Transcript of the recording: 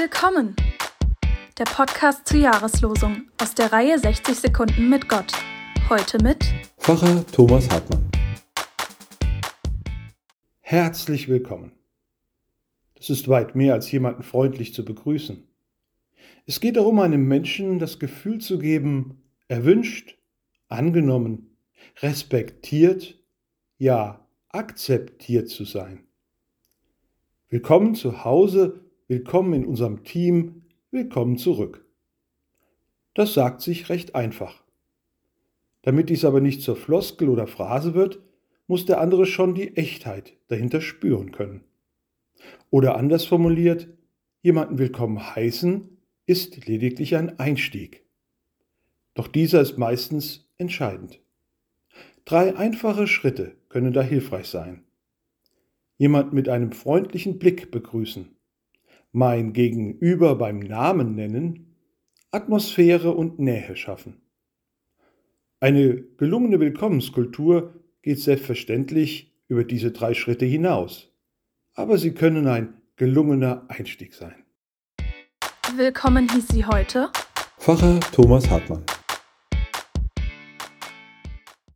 Willkommen! Der Podcast zur Jahreslosung aus der Reihe 60 Sekunden mit Gott. Heute mit Pfarrer Thomas Hartmann. Herzlich willkommen. Das ist weit mehr als jemanden freundlich zu begrüßen. Es geht darum, einem Menschen das Gefühl zu geben, erwünscht, angenommen, respektiert, ja, akzeptiert zu sein. Willkommen zu Hause, willkommen in unserem Team, willkommen zurück. Das sagt sich recht einfach. Damit dies aber nicht zur Floskel oder Phrase wird, muss der andere schon die Echtheit dahinter spüren können. Oder anders formuliert, jemanden willkommen heißen ist lediglich ein Einstieg. Doch dieser ist meistens entscheidend. Drei einfache Schritte können da hilfreich sein jemand mit einem freundlichen Blick begrüßen, mein Gegenüber beim Namen nennen, Atmosphäre und Nähe schaffen. Eine gelungene Willkommenskultur geht selbstverständlich über diese drei Schritte hinaus, aber sie können ein gelungener Einstieg sein. Willkommen hieß sie heute Pfarrer Thomas Hartmann.